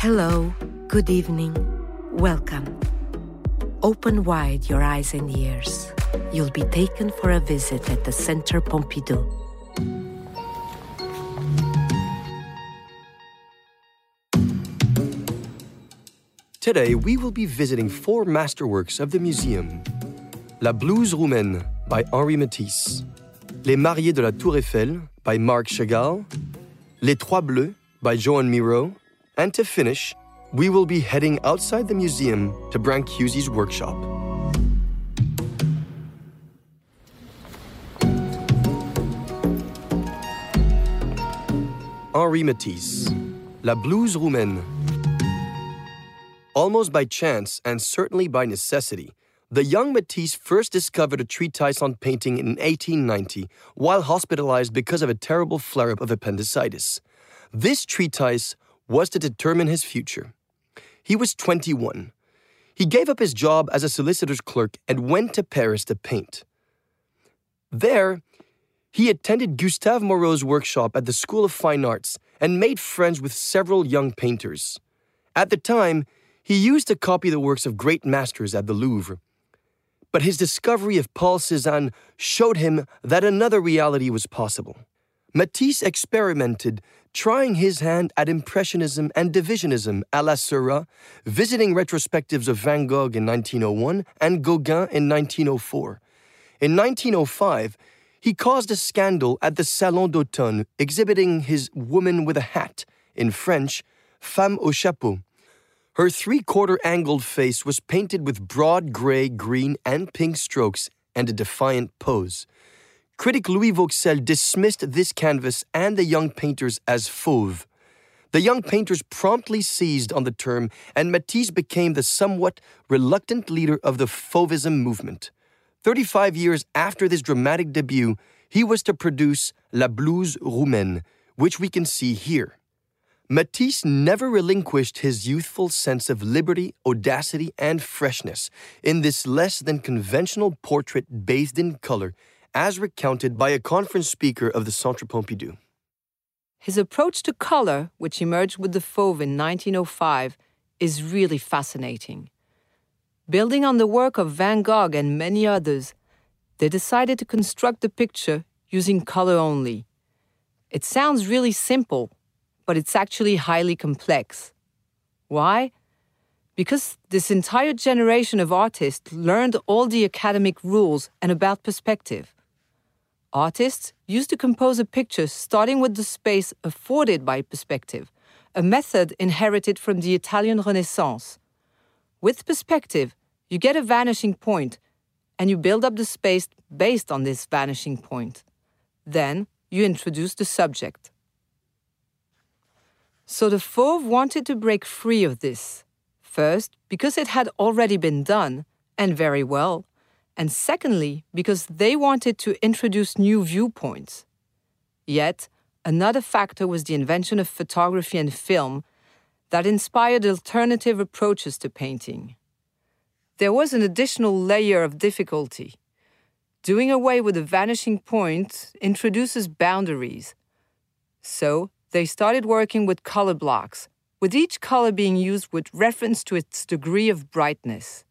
Hello, good evening, welcome. Open wide your eyes and ears. You'll be taken for a visit at the Centre Pompidou. Today, we will be visiting four masterworks of the museum La Blouse Roumaine by Henri Matisse, Les Mariés de la Tour Eiffel by Marc Chagall, Les Trois Bleus by Joan Miro, and to finish, we will be heading outside the museum to Brancusi's workshop. Henri Matisse, La Blouse Roumaine. Almost by chance, and certainly by necessity, the young Matisse first discovered a treatise on painting in 1890 while hospitalized because of a terrible flare up of appendicitis. This treatise was to determine his future. He was 21. He gave up his job as a solicitor's clerk and went to Paris to paint. There, he attended Gustave Moreau's workshop at the School of Fine Arts and made friends with several young painters. At the time, he used to copy the works of great masters at the Louvre. But his discovery of Paul Cézanne showed him that another reality was possible. Matisse experimented, trying his hand at Impressionism and Divisionism à la Seurat, visiting retrospectives of Van Gogh in 1901 and Gauguin in 1904. In 1905, he caused a scandal at the Salon d'Automne, exhibiting his Woman with a Hat, in French, Femme au Chapeau. Her three quarter angled face was painted with broad gray, green, and pink strokes and a defiant pose. Critic Louis Vauxcelles dismissed this canvas and the young painters as fauve. The young painters promptly seized on the term, and Matisse became the somewhat reluctant leader of the Fauvism movement. 35 years after this dramatic debut, he was to produce La Blouse Roumaine, which we can see here. Matisse never relinquished his youthful sense of liberty, audacity, and freshness in this less than conventional portrait bathed in color, as recounted by a conference speaker of the Centre Pompidou. His approach to color, which emerged with the Fauve in 1905, is really fascinating. Building on the work of Van Gogh and many others, they decided to construct the picture using color only. It sounds really simple, but it's actually highly complex. Why? Because this entire generation of artists learned all the academic rules and about perspective. Artists used to compose a picture starting with the space afforded by perspective, a method inherited from the Italian Renaissance. With perspective, you get a vanishing point, and you build up the space based on this vanishing point. Then you introduce the subject. So the Fauve wanted to break free of this. First, because it had already been done, and very well, and secondly, because they wanted to introduce new viewpoints. Yet, another factor was the invention of photography and film that inspired alternative approaches to painting there was an additional layer of difficulty. Doing away with the vanishing point introduces boundaries. So, they started working with color blocks, with each color being used with reference to its degree of brightness.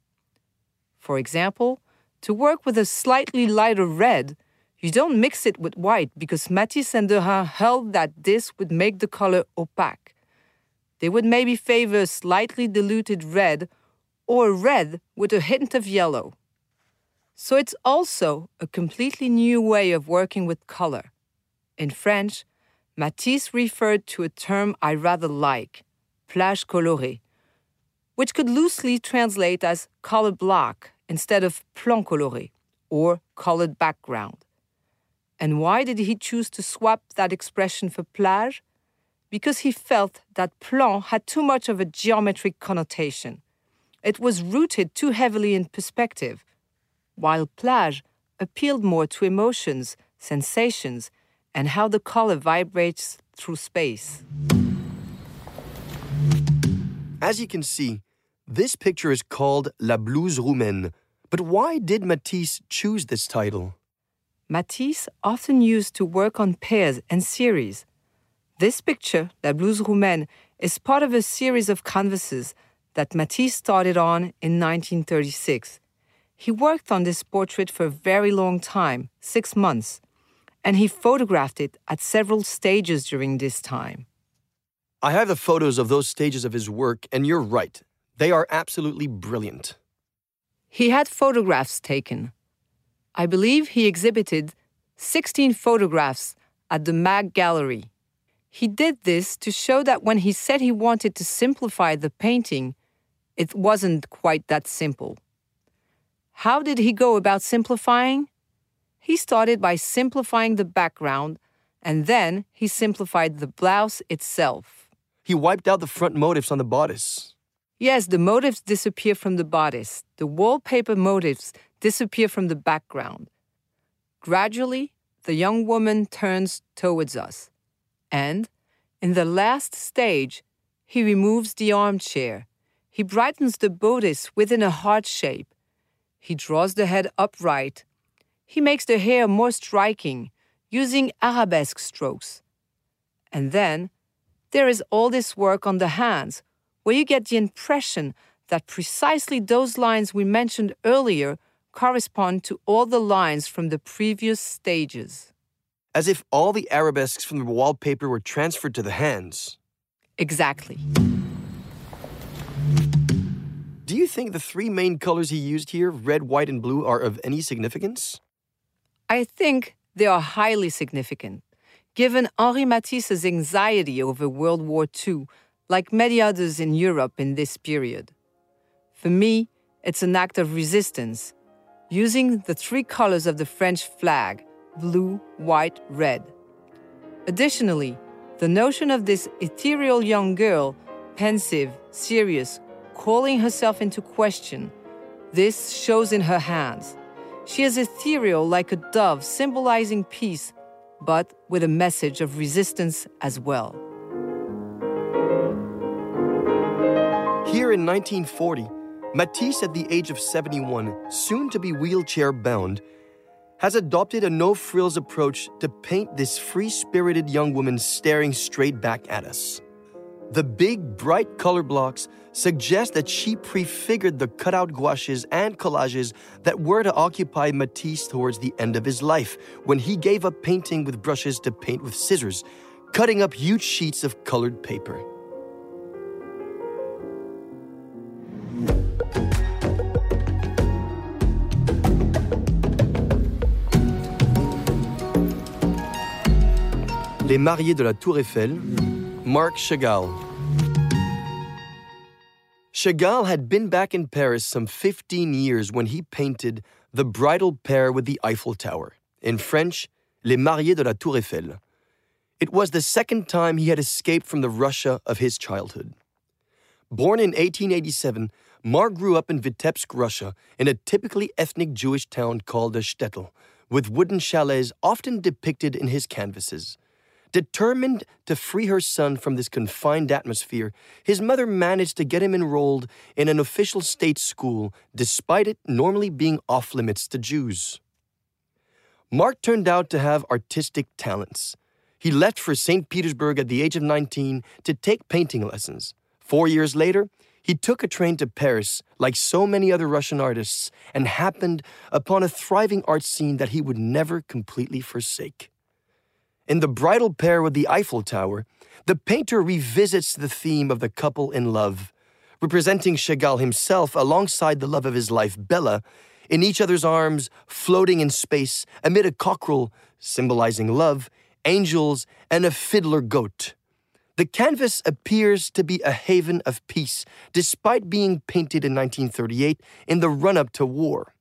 For example, to work with a slightly lighter red, you don't mix it with white because Matisse and Derain held that this would make the color opaque. They would maybe favor a slightly diluted red or red with a hint of yellow. So it's also a completely new way of working with color. In French, Matisse referred to a term I rather like, plage colorée, which could loosely translate as color block instead of plan coloré or colored background. And why did he choose to swap that expression for plage? Because he felt that plan had too much of a geometric connotation it was rooted too heavily in perspective, while plage appealed more to emotions, sensations, and how the color vibrates through space. As you can see, this picture is called La Blouse Roumaine. But why did Matisse choose this title? Matisse often used to work on pairs and series. This picture, La Blouse Roumaine, is part of a series of canvases that Matisse started on in 1936. He worked on this portrait for a very long time, six months, and he photographed it at several stages during this time. I have the photos of those stages of his work, and you're right. They are absolutely brilliant. He had photographs taken. I believe he exhibited 16 photographs at the Maeght Gallery. He did this to show that when he said he wanted to simplify the painting, it wasn't quite that simple. How did he go about simplifying? He started by simplifying the background, and then he simplified the blouse itself. He wiped out the front motifs on the bodice. Yes, the motifs disappear from the bodice. The wallpaper motifs disappear from the background. Gradually, the young woman turns towards us. And, in the last stage, he removes the armchair. He brightens the bodice within a heart shape. He draws the head upright. He makes the hair more striking, using arabesque strokes. And then, there is all this work on the hands, where you get the impression that precisely those lines we mentioned earlier correspond to all the lines from the previous stages as if all the arabesques from the wallpaper were transferred to the hands. Exactly. Do you think the three main colors he used here, red, white, and blue, are of any significance? I think they are highly significant, given Henri Matisse's anxiety over World War II, like many others in Europe in this period. For me, it's an act of resistance, using the three colors of the French flag blue, white, red. Additionally, the notion of this ethereal young girl, pensive, serious, calling herself into question, this shows in her hands. She is ethereal like a dove, symbolizing peace, but with a message of resistance as well. Here in 1940, Matisse, at the age of 71, soon to be wheelchair bound, has adopted a no frills approach to paint this free spirited young woman staring straight back at us. The big, bright color blocks suggest that she prefigured the cutout gouaches and collages that were to occupy Matisse towards the end of his life, when he gave up painting with brushes to paint with scissors, cutting up huge sheets of colored paper. Les Mariés de la Tour Eiffel, Marc Chagall. Chagall had been back in Paris some 15 years when he painted The Bridal Pair with the Eiffel Tower, in French, Les Mariés de la Tour Eiffel. It was the second time he had escaped from the Russia of his childhood. Born in 1887, Marc grew up in Vitebsk, Russia, in a typically ethnic Jewish town called a shtetl, with wooden chalets often depicted in his canvases. Determined to free her son from this confined atmosphere, his mother managed to get him enrolled in an official state school, despite it normally being off limits to Jews. Marc turned out to have artistic talents. He left for St. Petersburg at the age of 19 to take painting lessons. Four years later, he took a train to Paris, like so many other Russian artists, and happened upon a thriving art scene that he would never completely forsake. In The Bridal Pair with the Eiffel Tower, the painter revisits the theme of the couple in love, representing Chagall himself alongside the love of his life, Bella, in each other's arms, floating in space amid a cockerel symbolizing love, angels, and a fiddler goat. The canvas appears to be a haven of peace, despite being painted in 1938 in the run up to war.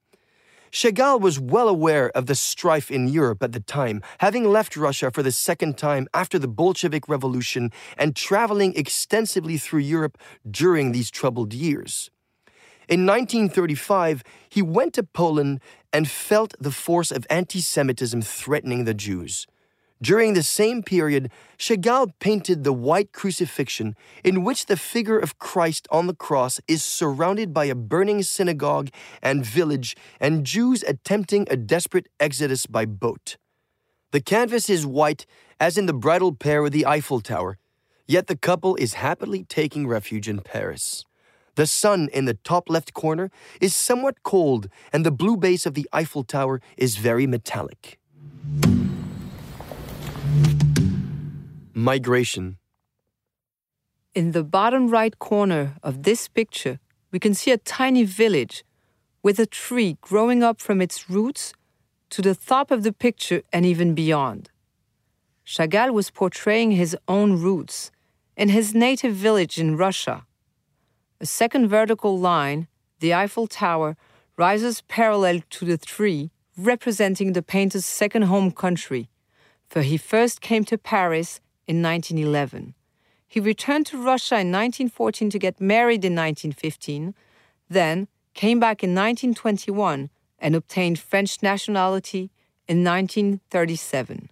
Chagall was well aware of the strife in Europe at the time, having left Russia for the second time after the Bolshevik Revolution and traveling extensively through Europe during these troubled years. In 1935, he went to Poland and felt the force of anti Semitism threatening the Jews. During the same period, Chagall painted the White Crucifixion, in which the figure of Christ on the cross is surrounded by a burning synagogue and village and Jews attempting a desperate exodus by boat. The canvas is white, as in the bridal pair with the Eiffel Tower. Yet the couple is happily taking refuge in Paris. The sun in the top left corner is somewhat cold, and the blue base of the Eiffel Tower is very metallic. Migration. In the bottom right corner of this picture, we can see a tiny village with a tree growing up from its roots to the top of the picture and even beyond. Chagall was portraying his own roots in his native village in Russia. A second vertical line, the Eiffel Tower, rises parallel to the tree, representing the painter's second home country, for he first came to Paris in 1911. He returned to Russia in 1914 to get married in 1915, then came back in 1921 and obtained French nationality in 1937,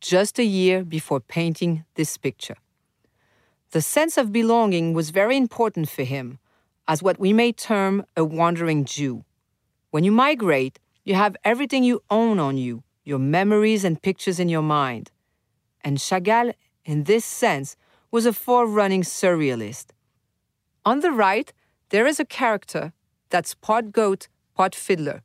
just a year before painting this picture. The sense of belonging was very important for him, as what we may term a wandering Jew. When you migrate, you have everything you own on you, your memories and pictures in your mind. And Chagall, in this sense, was a forerunning surrealist. On the right, there is a character that's part goat, part fiddler.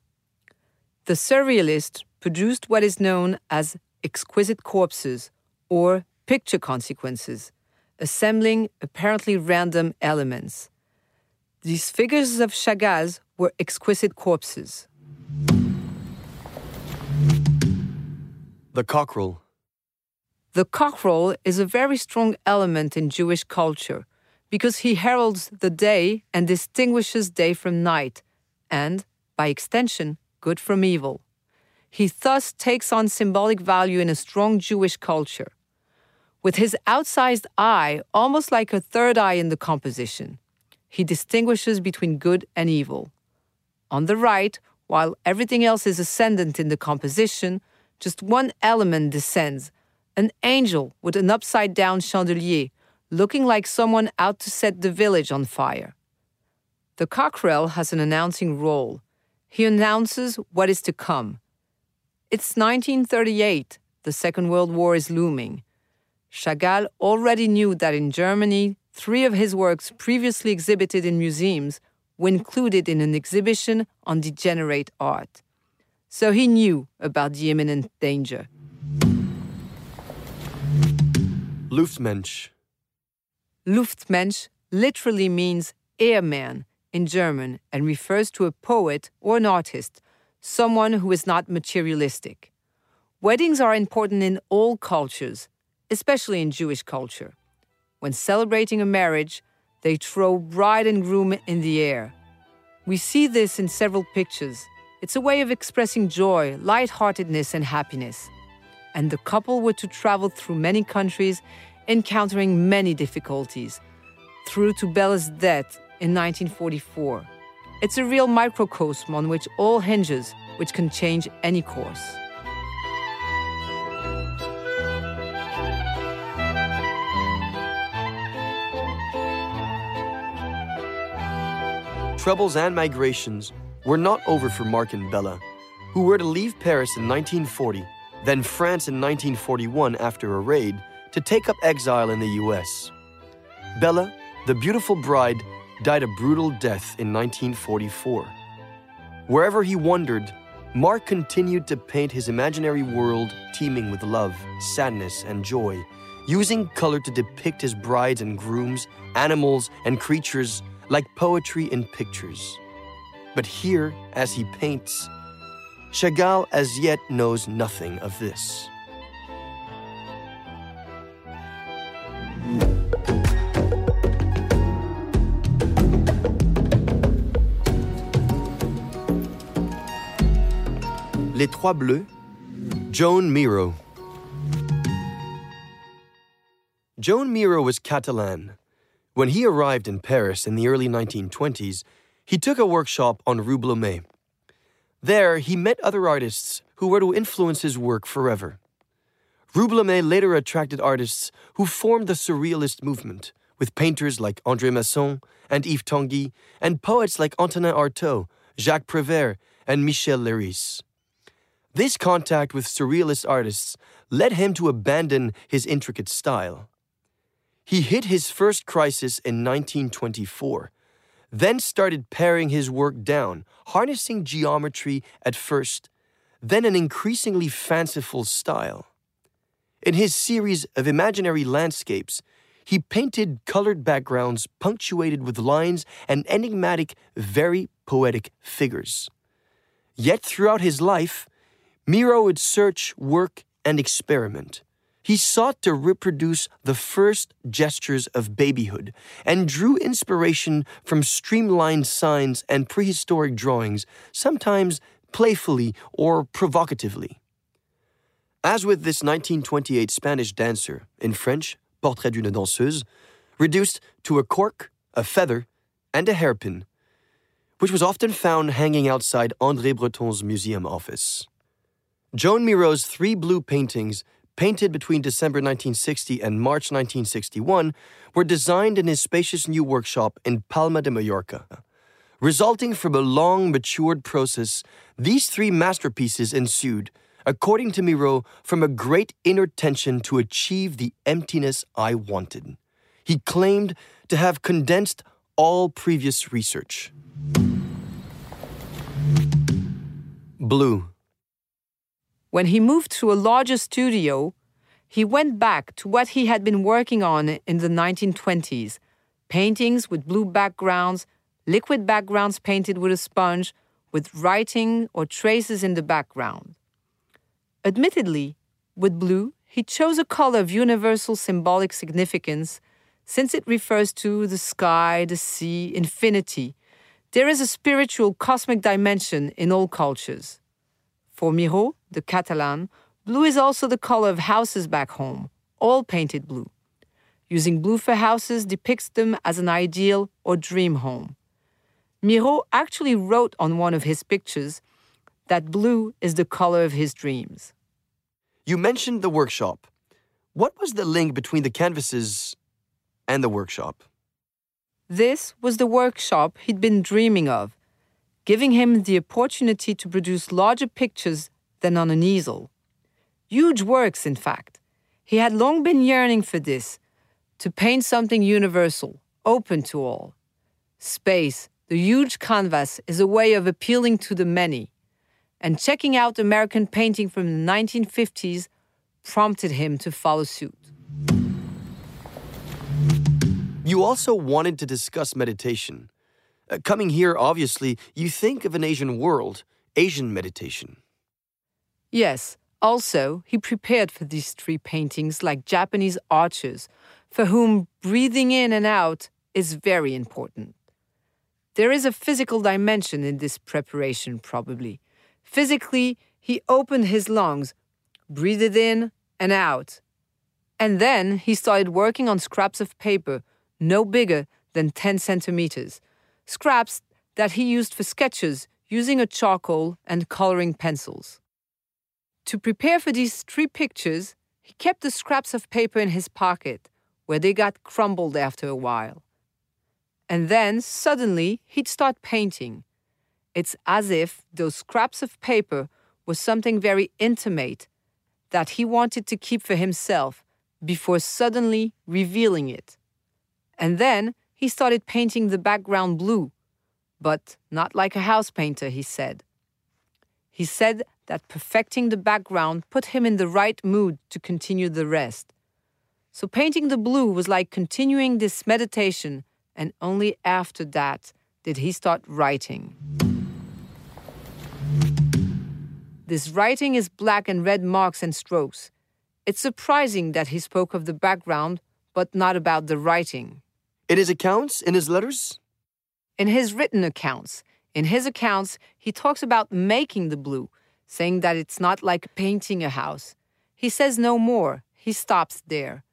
The surrealist produced what is known as exquisite corpses or picture consequences, assembling apparently random elements. These figures of Chagall's were exquisite corpses. The cockerel. The cockerel is a very strong element in Jewish culture because he heralds the day and distinguishes day from night, and, by extension, good from evil. He thus takes on symbolic value in a strong Jewish culture. With his outsized eye, almost like a third eye in the composition, he distinguishes between good and evil. On the right, while everything else is ascendant in the composition, just one element descends an angel with an upside down chandelier, looking like someone out to set the village on fire. The cockerel has an announcing role. He announces what is to come. It's 1938, the Second World War is looming. Chagall already knew that in Germany, three of his works previously exhibited in museums were included in an exhibition on degenerate art. So he knew about the imminent danger. Luftmensch. Luftmensch literally means airman in German and refers to a poet or an artist, someone who is not materialistic. Weddings are important in all cultures, especially in Jewish culture. When celebrating a marriage, they throw bride and groom in the air. We see this in several pictures. It's a way of expressing joy, lightheartedness, and happiness. And the couple were to travel through many countries, encountering many difficulties, through to Bella's death in 1944. It's a real microcosm on which all hinges, which can change any course. Troubles and migrations were not over for Marc and Bella, who were to leave Paris in 1940, then France in 1941 after a raid, to take up exile in the US. Bella, the beautiful bride, died a brutal death in 1944. Wherever he wandered, Marc continued to paint his imaginary world teeming with love, sadness, and joy, using color to depict his brides and grooms, animals, and creatures like poetry in pictures. But here, as he paints, Chagall as yet knows nothing of this. Les Trois Bleus, Joan Miró. Joan Miró was Catalan. When he arrived in Paris in the early 1920s, he took a workshop on Rue Blomet. There, he met other artists who were to influence his work forever. Rue Blomet later attracted artists who formed the Surrealist movement, with painters like André Masson and Yves Tanguy, and poets like Antonin Artaud, Jacques Prévert, and Michel Leiris. This contact with Surrealist artists led him to abandon his intricate style. He hit his first crisis in 1924, then started paring his work down, harnessing geometry at first, then an increasingly fanciful style. In his series of imaginary landscapes, he painted colored backgrounds punctuated with lines and enigmatic, very poetic figures. Yet throughout his life, Miro would search, work, and experiment. He sought to reproduce the first gestures of babyhood and drew inspiration from streamlined signs and prehistoric drawings, sometimes playfully or provocatively. As with this 1928 Spanish dancer, in French, Portrait d'une danseuse, reduced to a cork, a feather, and a hairpin, which was often found hanging outside André Breton's museum office. Joan Miro's three blue paintings painted between December 1960 and March 1961, were designed in his spacious new workshop in Palma de Mallorca. Resulting from a long, matured process, these three masterpieces ensued, according to Miro, from a great inner tension to achieve the emptiness I wanted. He claimed to have condensed all previous research. Blue. When he moved to a larger studio, he went back to what he had been working on in the 1920s paintings with blue backgrounds, liquid backgrounds painted with a sponge, with writing or traces in the background. Admittedly, with blue, he chose a color of universal symbolic significance since it refers to the sky, the sea, infinity. There is a spiritual cosmic dimension in all cultures. For Miro, the Catalan, blue is also the color of houses back home, all painted blue. Using blue for houses depicts them as an ideal or dream home. Miro actually wrote on one of his pictures that blue is the color of his dreams. You mentioned the workshop. What was the link between the canvases and the workshop? This was the workshop he'd been dreaming of giving him the opportunity to produce larger pictures than on an easel. Huge works, in fact. He had long been yearning for this to paint something universal, open to all. Space, the huge canvas, is a way of appealing to the many. And checking out American painting from the 1950s prompted him to follow suit. You also wanted to discuss meditation. Uh, coming here, obviously, you think of an Asian world, Asian meditation. Yes, also, he prepared for these three paintings like Japanese archers, for whom breathing in and out is very important. There is a physical dimension in this preparation, probably. Physically, he opened his lungs, breathed in and out. And then he started working on scraps of paper, no bigger than 10 centimeters scraps that he used for sketches using a charcoal and coloring pencils. To prepare for these three pictures, he kept the scraps of paper in his pocket, where they got crumbled after a while. And then, suddenly, he'd start painting. It's as if those scraps of paper were something very intimate that he wanted to keep for himself before suddenly revealing it. And then he started painting the background blue, but not like a house painter, he said. He said that perfecting the background put him in the right mood to continue the rest. So painting the blue was like continuing this meditation, and only after that did he start writing. This writing is black and red marks and strokes. It's surprising that he spoke of the background, but not about the writing. In his accounts, in his letters? In his written accounts. In his accounts, he talks about making the blue, saying that it's not like painting a house. He says no more. He stops there.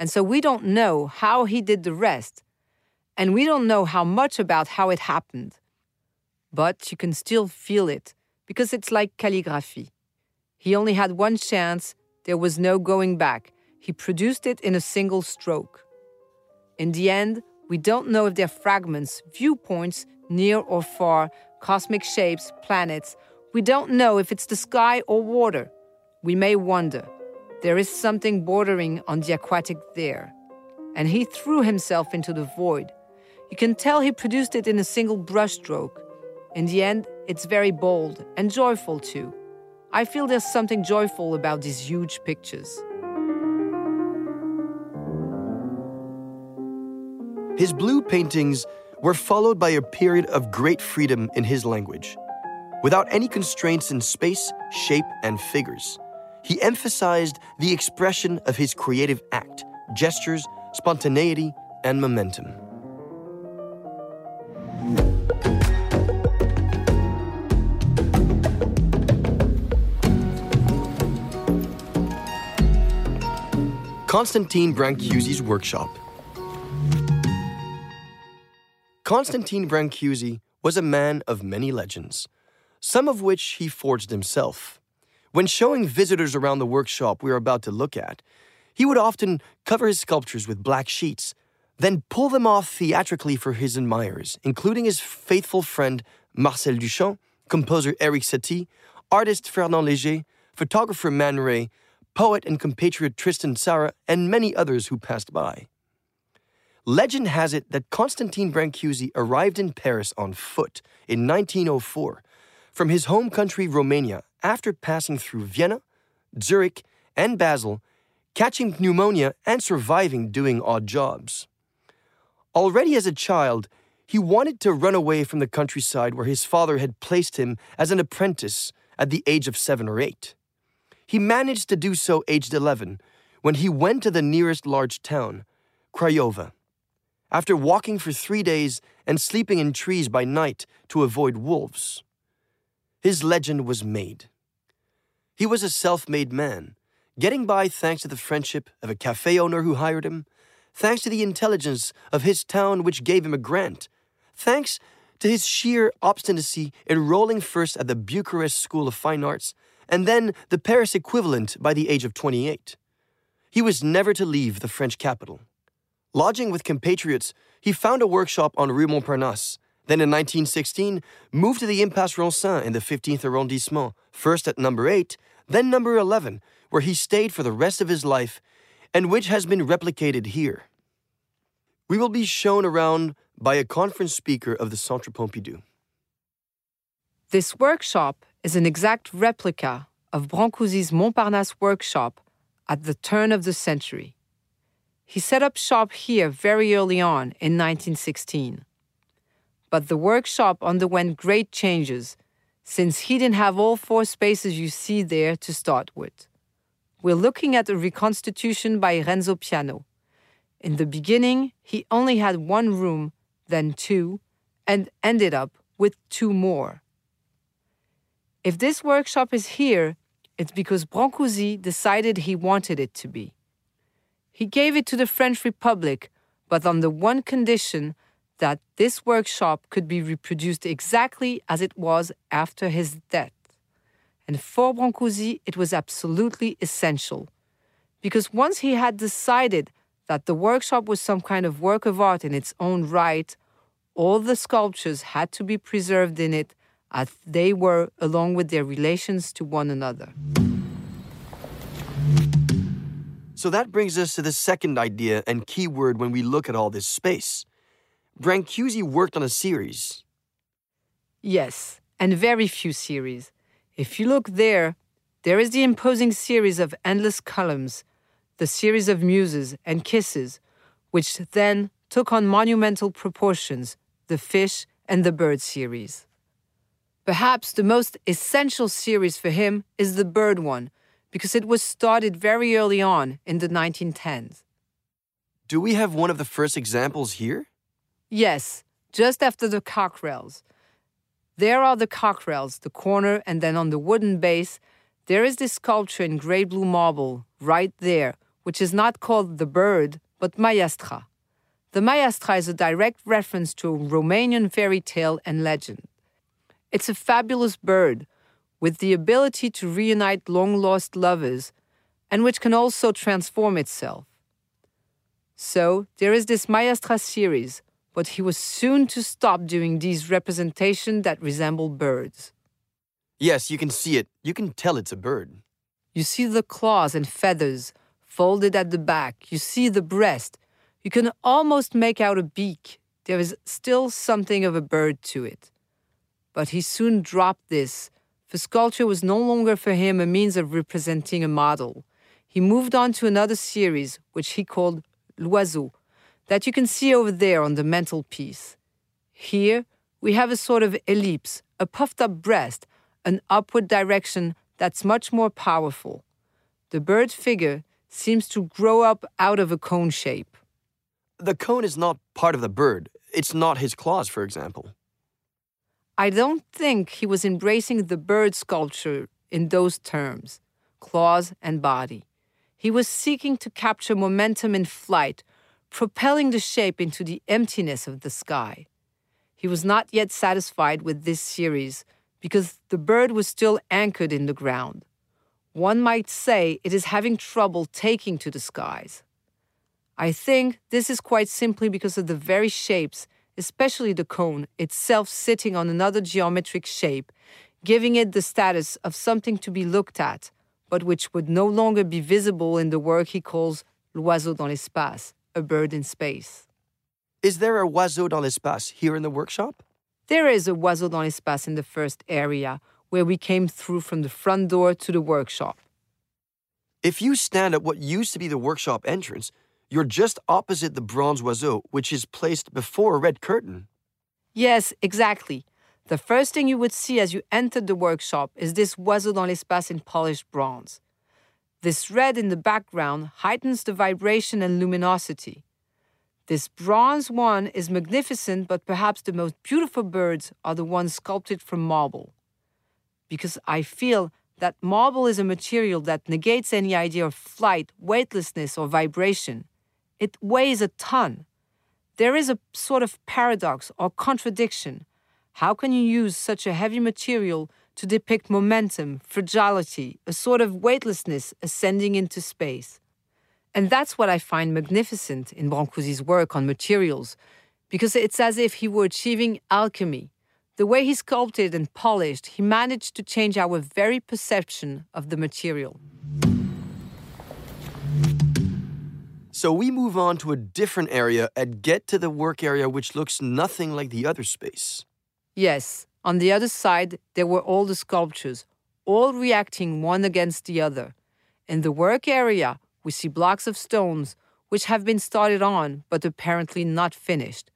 And so we don't know how he did the rest. And we don't know how much about how it happened. But you can still feel it, because it's like calligraphy. He only had one chance, there was no going back. He produced it in a single stroke. In the end, we don't know if they're fragments, viewpoints, near or far, cosmic shapes, planets. We don't know if it's the sky or water. We may wonder. There is something bordering on the aquatic there. and he threw himself into the void. You can tell he produced it in a single brushstroke. In the end, it's very bold and joyful too. I feel there's something joyful about these huge pictures. His blue paintings were followed by a period of great freedom in his language. Without any constraints in space, shape, and figures, he emphasized the expression of his creative act, gestures, spontaneity, and momentum. Constantine Brancusi's workshop. Constantine Brancusi was a man of many legends, some of which he forged himself. When showing visitors around the workshop we are about to look at, he would often cover his sculptures with black sheets, then pull them off theatrically for his admirers, including his faithful friend Marcel Duchamp, composer Erik Satie, artist Fernand Léger, photographer Man Ray, poet and compatriot Tristan Tzara, and many others who passed by. Legend has it that Constantine Brancusi arrived in Paris on foot in 1904 from his home country Romania after passing through Vienna, Zurich, and Basel, catching pneumonia and surviving doing odd jobs. Already as a child, he wanted to run away from the countryside where his father had placed him as an apprentice at the age of seven or eight. He managed to do so aged 11 when he went to the nearest large town, Craiova. After walking for three days and sleeping in trees by night to avoid wolves, his legend was made. He was a self made man, getting by thanks to the friendship of a cafe owner who hired him, thanks to the intelligence of his town which gave him a grant, thanks to his sheer obstinacy in enrolling first at the Bucharest School of Fine Arts and then the Paris equivalent by the age of 28. He was never to leave the French capital. Lodging with compatriots, he found a workshop on Rue Montparnasse. Then in 1916, moved to the Impasse Ronsin in the 15th arrondissement, first at number 8, then number 11, where he stayed for the rest of his life and which has been replicated here. We will be shown around by a conference speaker of the Centre Pompidou. This workshop is an exact replica of Brancusi's Montparnasse workshop at the turn of the century. He set up shop here very early on in 1916. But the workshop underwent great changes since he didn't have all four spaces you see there to start with. We're looking at a reconstitution by Renzo Piano. In the beginning, he only had one room, then two, and ended up with two more. If this workshop is here, it's because Brancusi decided he wanted it to be. He gave it to the French Republic, but on the one condition that this workshop could be reproduced exactly as it was after his death. And for Brancusi, it was absolutely essential. Because once he had decided that the workshop was some kind of work of art in its own right, all the sculptures had to be preserved in it as they were along with their relations to one another. So that brings us to the second idea and keyword when we look at all this space. Brancusi worked on a series. Yes, and very few series. If you look there, there is the imposing series of endless columns, the series of muses and kisses, which then took on monumental proportions, the fish and the bird series. Perhaps the most essential series for him is the bird one, because it was started very early on in the 1910s. Do we have one of the first examples here? Yes, just after the cockerels. There are the cockerels, the corner, and then on the wooden base, there is this sculpture in grey blue marble, right there, which is not called the bird, but Maiastra. The Maiastra is a direct reference to a Romanian fairy tale and legend. It's a fabulous bird with the ability to reunite long lost lovers and which can also transform itself. So there is this Maiastra series, but he was soon to stop doing these representations that resemble birds. Yes, you can see it. You can tell it's a bird. You see the claws and feathers folded at the back. You see the breast. You can almost make out a beak. There is still something of a bird to it. But he soon dropped this, for sculpture was no longer for him a means of representing a model. He moved on to another series, which he called L'Oiseau, that you can see over there on the mantelpiece. Here, we have a sort of ellipse, a puffed up breast, an upward direction that's much more powerful. The bird figure seems to grow up out of a cone shape. The cone is not part of the bird. It's not his claws, for example. I don't think he was embracing the bird sculpture in those terms claws and body. He was seeking to capture momentum in flight, propelling the shape into the emptiness of the sky. He was not yet satisfied with this series because the bird was still anchored in the ground. One might say it is having trouble taking to the skies. I think this is quite simply because of the very shapes, especially the cone itself sitting on another geometric shape, giving it the status of something to be looked at, but which would no longer be visible in the work he calls l'oiseau dans l'espace, a bird in space. Is there a oiseau dans l'espace here in the workshop? There is a oiseau dans l'espace in the first area, where we came through from the front door to the workshop. If you stand at what used to be the workshop entrance, you're just opposite the bronze oiseau, which is placed before a red curtain. Yes, exactly. The first thing you would see as you entered the workshop is this oiseau dans l'espace in polished bronze. This red in the background heightens the vibration and luminosity. This bronze one is magnificent, but perhaps the most beautiful birds are the ones sculpted from marble. Because I feel that marble is a material that negates any idea of flight, weightlessness, or vibration. It weighs a ton. There is a sort of paradox or contradiction. How can you use such a heavy material to depict momentum, fragility, a sort of weightlessness ascending into space? And that's what I find magnificent in Brancusi's work on materials, because it's as if he were achieving alchemy. The way he sculpted and polished, he managed to change our very perception of the material. So we move on to a different area and get to the work area, which looks nothing like the other space. Yes, on the other side, there were all the sculptures, all reacting one against the other. In the work area, we see blocks of stones which have been started on but apparently not finished.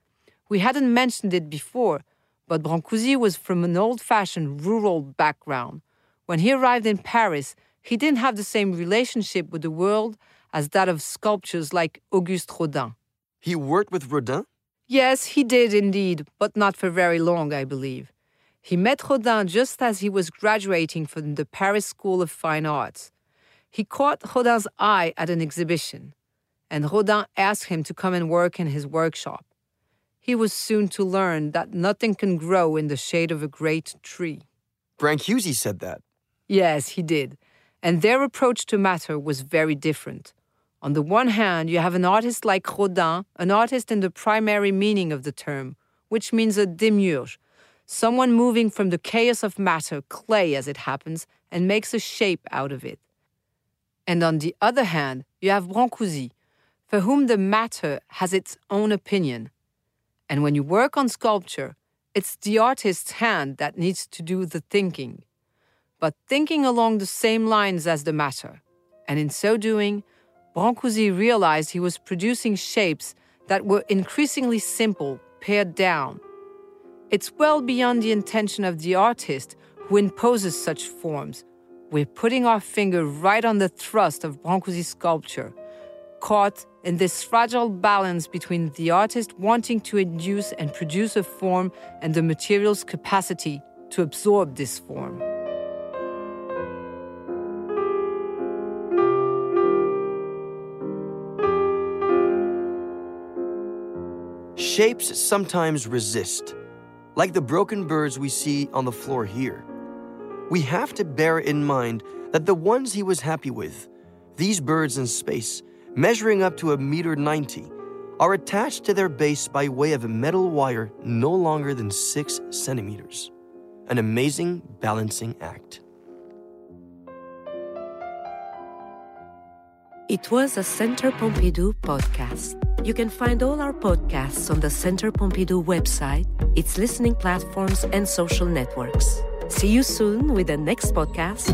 We hadn't mentioned it before, but Brancusi was from an old fashioned rural background. When he arrived in Paris, he didn't have the same relationship with the world as that of sculptors like Auguste Rodin. He worked with Rodin? Yes, he did indeed, but not for very long, I believe. He met Rodin just as he was graduating from the Paris School of Fine Arts. He caught Rodin's eye at an exhibition, and Rodin asked him to come and work in his workshop. He was soon to learn that nothing can grow in the shade of a great tree. Brancusi said that. Yes, he did. And their approach to matter was very different. On the one hand, you have an artist like Rodin, an artist in the primary meaning of the term, which means a demiurge, someone moving from the chaos of matter, clay as it happens, and makes a shape out of it. And on the other hand, you have Brancusi, for whom the matter has its own opinion. And when you work on sculpture, it's the artist's hand that needs to do the thinking, but thinking along the same lines as the matter. And in so doing, Brancusi realized he was producing shapes that were increasingly simple, pared down. It's well beyond the intention of the artist who imposes such forms. We're putting our finger right on the thrust of Brancusi's sculpture, caught in this fragile balance between the artist wanting to induce and produce a form and the material's capacity to absorb this form. Shapes sometimes resist, like the broken birds we see on the floor here. We have to bear in mind that the ones he was happy with, these birds in space, measuring up to a meter 90, are attached to their base by way of a metal wire no longer than 6 centimeters. An amazing balancing act. It was a Centre Pompidou podcast. You can find all our podcasts on the Centre Pompidou website, its listening platforms, and social networks. See you soon with the next podcast.